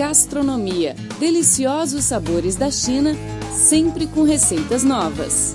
Gastronomia. Deliciosos sabores da China, sempre com receitas novas.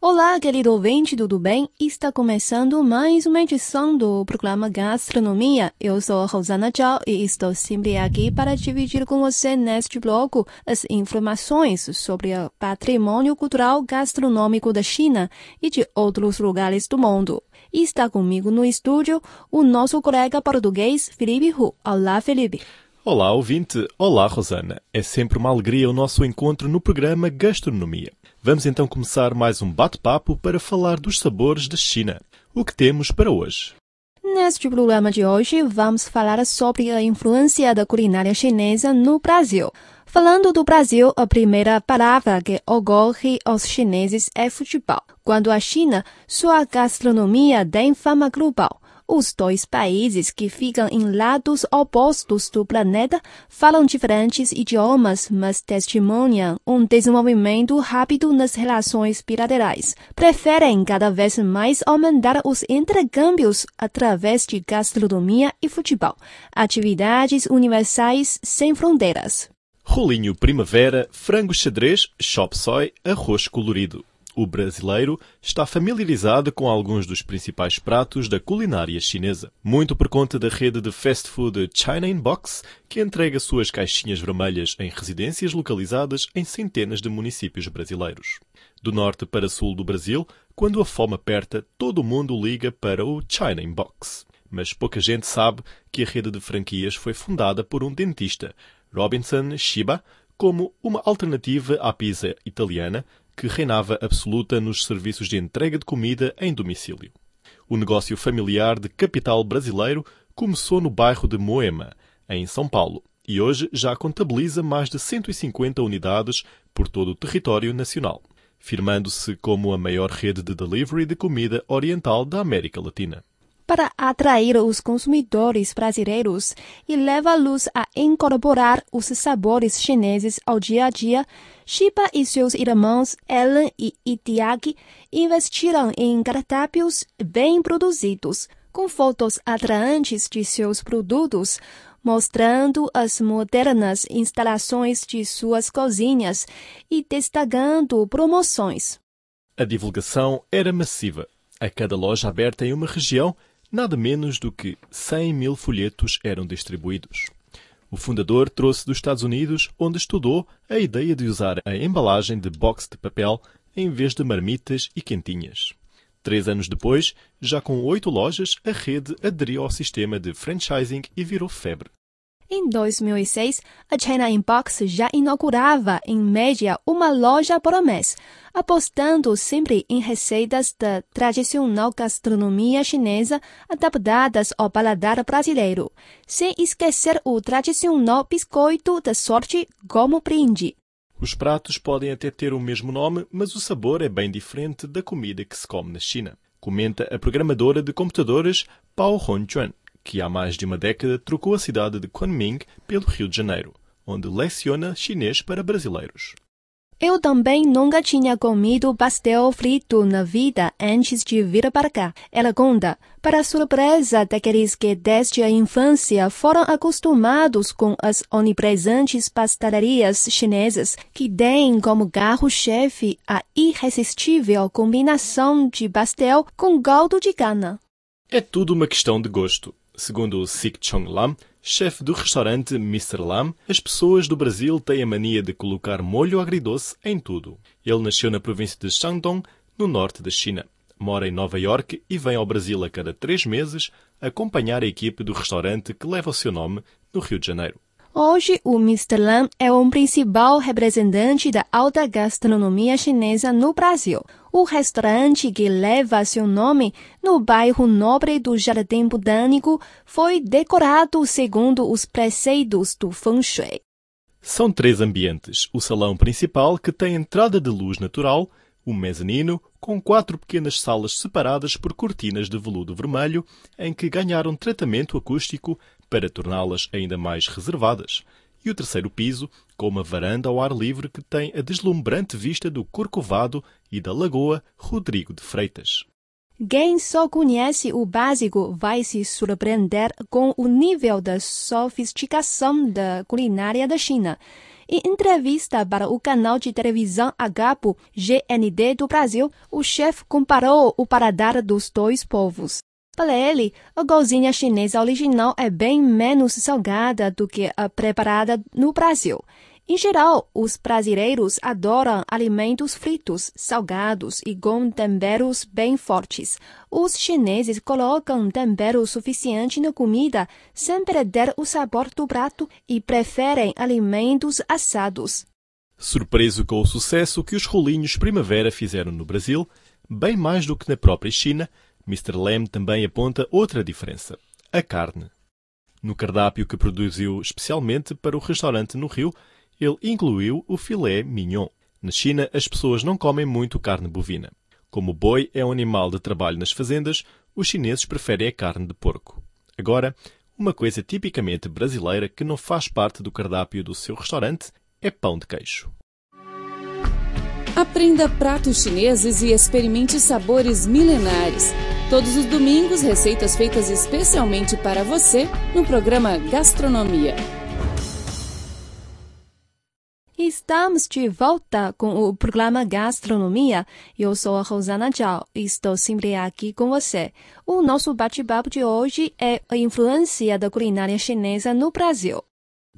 Olá, querido ouvinte, tudo bem? Está começando mais uma edição do programa Gastronomia. Eu sou Rosana Zhao e estou sempre aqui para dividir com você neste bloco as informações sobre o patrimônio cultural gastronômico da China e de outros lugares do mundo. E está comigo no estúdio o nosso colega português Felipe Hu. Olá, Felipe. Olá, ouvinte. Olá, Rosana. É sempre uma alegria o nosso encontro no programa Gastronomia. Vamos então começar mais um bate-papo para falar dos sabores da China. O que temos para hoje? Neste programa de hoje, vamos falar sobre a influência da culinária chinesa no Brasil. Falando do Brasil, a primeira palavra que ocorre aos chineses é futebol. Quando a China, sua gastronomia tem fama global. Os dois países que ficam em lados opostos do planeta falam diferentes idiomas, mas testemunham um desenvolvimento rápido nas relações bilaterais. Preferem cada vez mais aumentar os intercâmbios através de gastronomia e futebol, atividades universais sem fronteiras. Rolinho primavera, frango xadrez, chop soy, arroz colorido. O brasileiro está familiarizado com alguns dos principais pratos da culinária chinesa, muito por conta da rede de fast food China in Box, que entrega suas caixinhas vermelhas em residências localizadas em centenas de municípios brasileiros. Do norte para sul do Brasil, quando a fome aperta, todo mundo liga para o China in Box. Mas pouca gente sabe que a rede de franquias foi fundada por um dentista, Robinson Shiba, como uma alternativa à pizza italiana que reinava absoluta nos serviços de entrega de comida em domicílio. O negócio familiar de capital brasileiro começou no bairro de Moema, em São Paulo, e hoje já contabiliza mais de 150 unidades por todo o território nacional, firmando-se como a maior rede de delivery de comida oriental da América Latina para atrair os consumidores brasileiros e leva-los a incorporar os sabores chineses ao dia a dia, Shiba e seus irmãos Ellen e Itiaki investiram em cardápios bem produzidos, com fotos atraentes de seus produtos, mostrando as modernas instalações de suas cozinhas e destacando promoções. A divulgação era massiva. A cada loja aberta em uma região nada menos do que 100 mil folhetos eram distribuídos. O fundador trouxe dos Estados Unidos, onde estudou a ideia de usar a embalagem de box de papel em vez de marmitas e quentinhas. Três anos depois, já com oito lojas, a rede aderiu ao sistema de franchising e virou febre. Em 2006, a China Inbox já inaugurava, em média, uma loja por mês, apostando sempre em receitas da tradicional gastronomia chinesa adaptadas ao paladar brasileiro, sem esquecer o tradicional biscoito da sorte como brinde. Os pratos podem até ter o mesmo nome, mas o sabor é bem diferente da comida que se come na China, comenta a programadora de computadores Pao Hongquan que há mais de uma década trocou a cidade de Kunming pelo Rio de Janeiro, onde leciona chinês para brasileiros. Eu também nunca tinha comido pastel frito na vida antes de vir para cá. Ela conta, para surpresa daqueles que desde a infância foram acostumados com as onipresentes pastelarias chinesas, que têm como carro-chefe a irresistível combinação de pastel com caldo de cana. É tudo uma questão de gosto. Segundo Sik Chong Lam, chefe do restaurante Mr. Lam, as pessoas do Brasil têm a mania de colocar molho agridoce em tudo. Ele nasceu na província de Shandong, no norte da China. Mora em Nova York e vem ao Brasil a cada três meses acompanhar a equipe do restaurante que leva o seu nome no Rio de Janeiro. Hoje, o Mr. Lam é o principal representante da alta gastronomia chinesa no Brasil. O restaurante que leva seu nome no bairro nobre do Jardim Botânico foi decorado segundo os preceitos do Feng Shui. São três ambientes. O salão principal, que tem entrada de luz natural, o mezanino, com quatro pequenas salas separadas por cortinas de veludo vermelho, em que ganharam tratamento acústico para torná-las ainda mais reservadas, e o terceiro piso, com uma varanda ao ar livre que tem a deslumbrante vista do Corcovado e da Lagoa Rodrigo de Freitas. Quem só conhece o básico vai se surpreender com o nível de sofisticação da culinária da China. Em entrevista para o canal de televisão Agapo GND do Brasil, o chefe comparou o paladar dos dois povos. Para ele, a cozinha chinesa original é bem menos salgada do que a preparada no Brasil. Em geral, os brasileiros adoram alimentos fritos, salgados e com temperos bem fortes. Os chineses colocam tempero suficiente na comida sem perder o sabor do prato e preferem alimentos assados. Surpreso com o sucesso que os rolinhos primavera fizeram no Brasil, bem mais do que na própria China, Mr. Lam também aponta outra diferença: a carne. No cardápio que produziu especialmente para o restaurante no Rio, ele incluiu o filé mignon. Na China, as pessoas não comem muito carne bovina. Como o boi é um animal de trabalho nas fazendas, os chineses preferem a carne de porco. Agora, uma coisa tipicamente brasileira que não faz parte do cardápio do seu restaurante é pão de queijo. Aprenda pratos chineses e experimente sabores milenares. Todos os domingos, receitas feitas especialmente para você no programa Gastronomia. Estamos de volta com o programa Gastronomia. Eu sou a Rosana Zhao e estou sempre aqui com você. O nosso bate-papo de hoje é a influência da culinária chinesa no Brasil.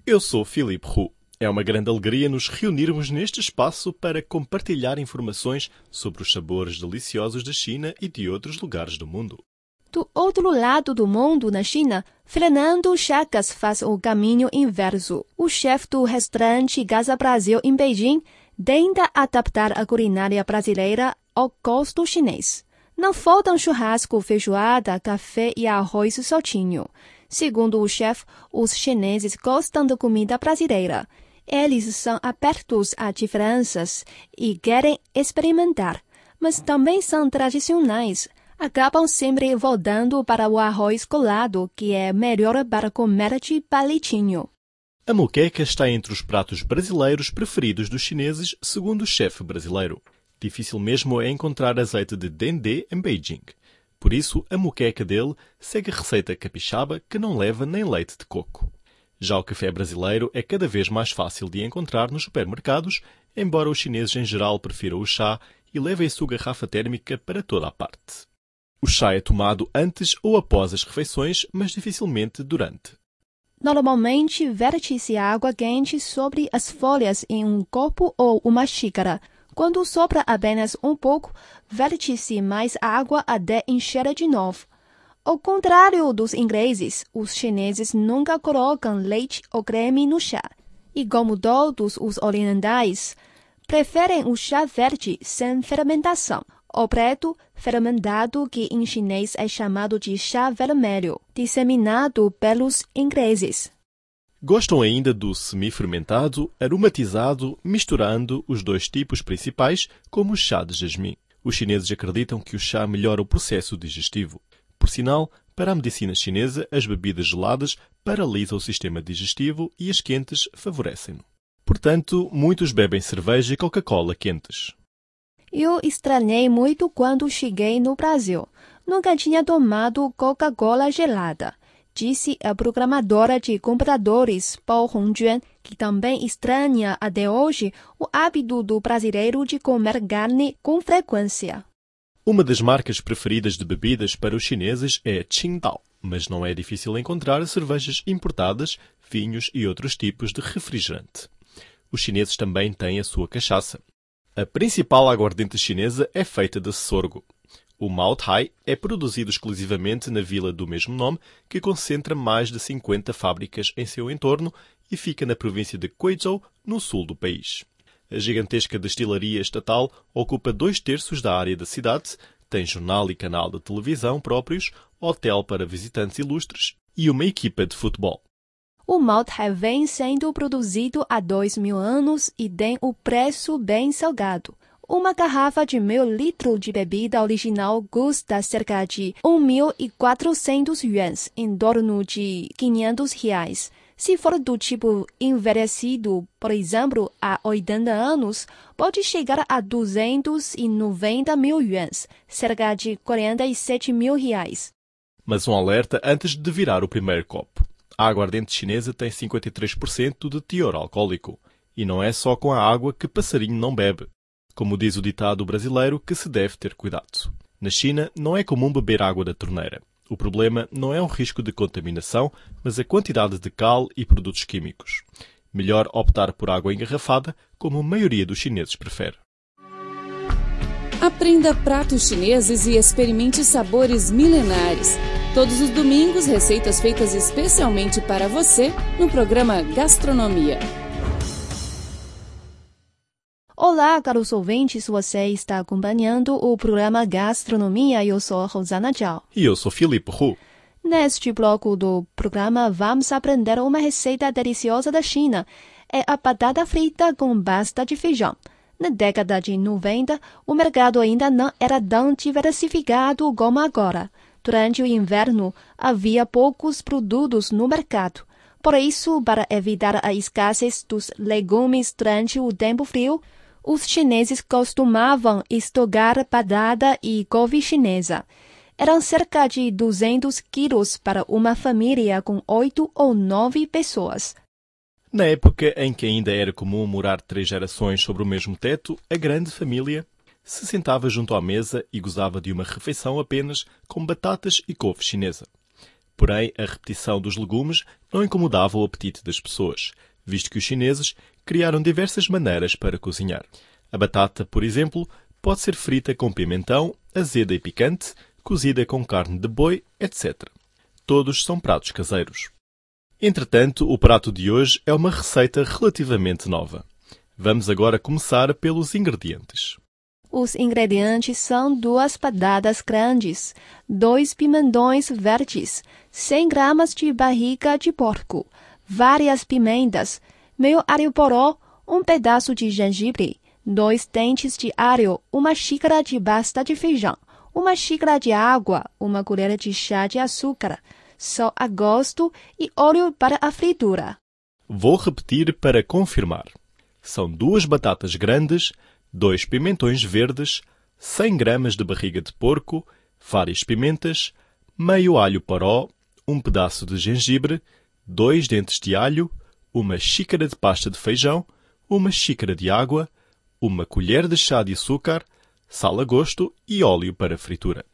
Eu sou Filipe Hu. É uma grande alegria nos reunirmos neste espaço para compartilhar informações sobre os sabores deliciosos da China e de outros lugares do mundo. Do outro lado do mundo, na China, Fernando Chagas faz o caminho inverso. O chefe do restaurante Casa Brasil em Beijing tenta adaptar a culinária brasileira ao gosto chinês. Não faltam churrasco, feijoada, café e arroz soltinho. Segundo o chefe, os chineses gostam da comida brasileira. Eles são abertos a diferenças e querem experimentar, mas também são tradicionais acabam sempre voltando para o arroz colado, que é melhor para comer de palitinho. A moqueca está entre os pratos brasileiros preferidos dos chineses, segundo o chefe brasileiro. Difícil mesmo é encontrar azeite de dendê em Beijing. Por isso, a moqueca dele segue a receita capixaba que não leva nem leite de coco. Já o café brasileiro é cada vez mais fácil de encontrar nos supermercados, embora os chineses em geral prefiram o chá e levem a sua garrafa térmica para toda a parte. O chá é tomado antes ou após as refeições, mas dificilmente durante. Normalmente, verte-se água quente sobre as folhas em um copo ou uma xícara. Quando sopra apenas um pouco, verte-se mais água até encher de novo. Ao contrário dos ingleses, os chineses nunca colocam leite ou creme no chá. E como todos os orientais, preferem o chá verde sem fermentação. O preto, fermentado, que em chinês é chamado de chá vermelho, disseminado pelos ingleses. Gostam ainda do semi-fermentado, aromatizado, misturando os dois tipos principais, como o chá de jasmim. Os chineses acreditam que o chá melhora o processo digestivo. Por sinal, para a medicina chinesa, as bebidas geladas paralisam o sistema digestivo e as quentes favorecem-no. Portanto, muitos bebem cerveja e Coca-Cola quentes. Eu estranhei muito quando cheguei no Brasil. Nunca tinha tomado Coca-Cola gelada, disse a programadora de computadores Paul Hongjuan, que também estranha até hoje o hábito do brasileiro de comer carne com frequência. Uma das marcas preferidas de bebidas para os chineses é Qingdao, mas não é difícil encontrar cervejas importadas, vinhos e outros tipos de refrigerante. Os chineses também têm a sua cachaça. A principal aguardente chinesa é feita de sorgo. O Mao Tai é produzido exclusivamente na vila do mesmo nome, que concentra mais de 50 fábricas em seu entorno e fica na província de Guizhou, no sul do país. A gigantesca destilaria estatal ocupa dois terços da área da cidade, tem jornal e canal de televisão próprios, hotel para visitantes ilustres e uma equipa de futebol. O malte vem sendo produzido há dois mil anos e tem o preço bem salgado. Uma garrafa de meio litro de bebida original custa cerca de 1.400 yuans, em torno de 500 reais. Se for do tipo envelhecido, por exemplo, há 80 anos, pode chegar a 290 mil yuans, cerca de 47 mil reais. Mas um alerta antes de virar o primeiro copo. A aguardente chinesa tem 53% de teor alcoólico. E não é só com a água que passarinho não bebe. Como diz o ditado brasileiro, que se deve ter cuidado. Na China, não é comum beber água da torneira. O problema não é o risco de contaminação, mas a quantidade de cal e produtos químicos. Melhor optar por água engarrafada, como a maioria dos chineses prefere. Aprenda pratos chineses e experimente sabores milenares. Todos os domingos, receitas feitas especialmente para você no programa Gastronomia. Olá, caros ouvintes, você está acompanhando o programa Gastronomia. Eu sou Rosana Zhao. E eu sou Filipe Hu. Neste bloco do programa, vamos aprender uma receita deliciosa da China. É a batata frita com pasta de feijão. Na década de 90, o mercado ainda não era tão diversificado como agora. Durante o inverno, havia poucos produtos no mercado. Por isso, para evitar a escassez dos legumes durante o tempo frio, os chineses costumavam estocar batata e couve chinesa. Eram cerca de 200 quilos para uma família com oito ou nove pessoas. Na época em que ainda era comum morar três gerações sobre o mesmo teto, a grande família se sentava junto à mesa e gozava de uma refeição apenas com batatas e couve chinesa. Porém, a repetição dos legumes não incomodava o apetite das pessoas, visto que os chineses criaram diversas maneiras para cozinhar. A batata, por exemplo, pode ser frita com pimentão, azeda e picante, cozida com carne de boi, etc. Todos são pratos caseiros. Entretanto, o prato de hoje é uma receita relativamente nova. Vamos agora começar pelos ingredientes. Os ingredientes são duas batatas grandes, dois pimentões verdes, 100 gramas de barriga de porco, várias pimentas, meio alho poró, um pedaço de gengibre, dois dentes de alho, uma xícara de pasta de feijão, uma xícara de água, uma colher de chá de açúcar, sal a gosto e óleo para a fritura. Vou repetir para confirmar. São duas batatas grandes, dois pimentões verdes, 100 gramas de barriga de porco, várias pimentas, meio alho poró, um pedaço de gengibre, dois dentes de alho, uma xícara de pasta de feijão, uma xícara de água, uma colher de chá de açúcar, sal a gosto e óleo para fritura.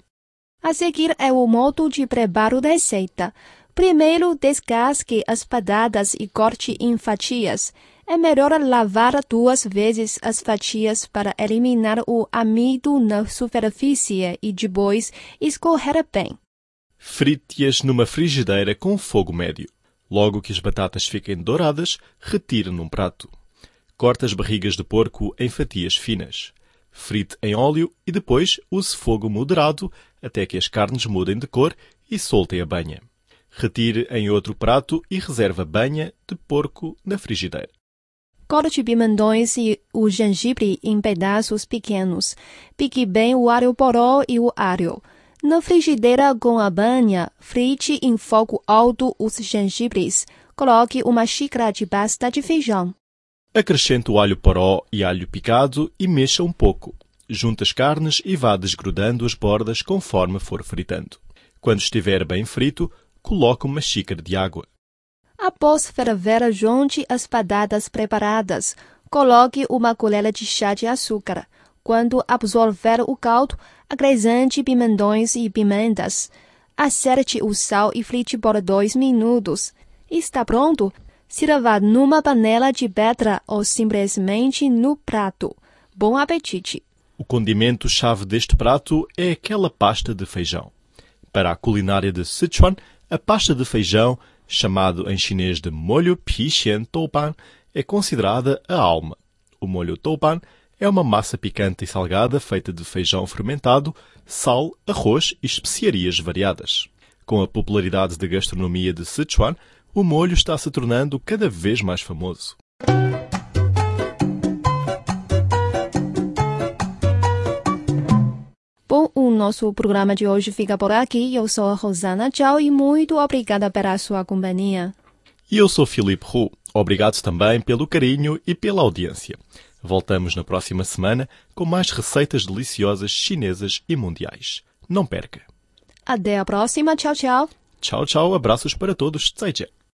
A seguir é o modo de preparo da receita. Primeiro, descasque as batatas e corte em fatias. É melhor lavar duas vezes as fatias para eliminar o amido na superfície e depois escorrer bem. Frite-as numa frigideira com fogo médio. Logo que as batatas fiquem douradas, retire num prato. Corte as barrigas de porco em fatias finas. Frite em óleo e depois use fogo moderado até que as carnes mudem de cor e soltem a banha. Retire em outro prato e reserve a banha de porco na frigideira. Corte pimentões e o gengibre em pedaços pequenos. Pique bem o alho poró e o alho. Na frigideira com a banha, frite em fogo alto os gengibres. Coloque uma xícara de pasta de feijão. Acrescente o alho poró e alho picado e mexa um pouco. Junte as carnes e vá desgrudando as bordas conforme for fritando. Quando estiver bem frito, coloque uma xícara de água. Após ferver, junte as batatas preparadas. Coloque uma colher de chá de açúcar. Quando absorver o caldo, acrescente pimentões e pimentas. Acerte o sal e frite por dois minutos. Está pronto? Sirva numa panela de pedra ou simplesmente no prato. Bom apetite! O condimento-chave deste prato é aquela pasta de feijão. Para a culinária de Sichuan, a pasta de feijão, chamado em chinês de molho Pixian Toupan, é considerada a alma. O molho Toupan é uma massa picante e salgada feita de feijão fermentado, sal, arroz e especiarias variadas. Com a popularidade da gastronomia de Sichuan, o molho está se tornando cada vez mais famoso. Bom, o nosso programa de hoje fica por aqui. Eu sou a Rosana Tchau e muito obrigada pela sua companhia. E eu sou Filipe Roux. Obrigado também pelo carinho e pela audiência. Voltamos na próxima semana com mais receitas deliciosas chinesas e mundiais. Não perca! Até a próxima. Tchau, tchau. Tchau, tchau. Abraços para todos. 再见.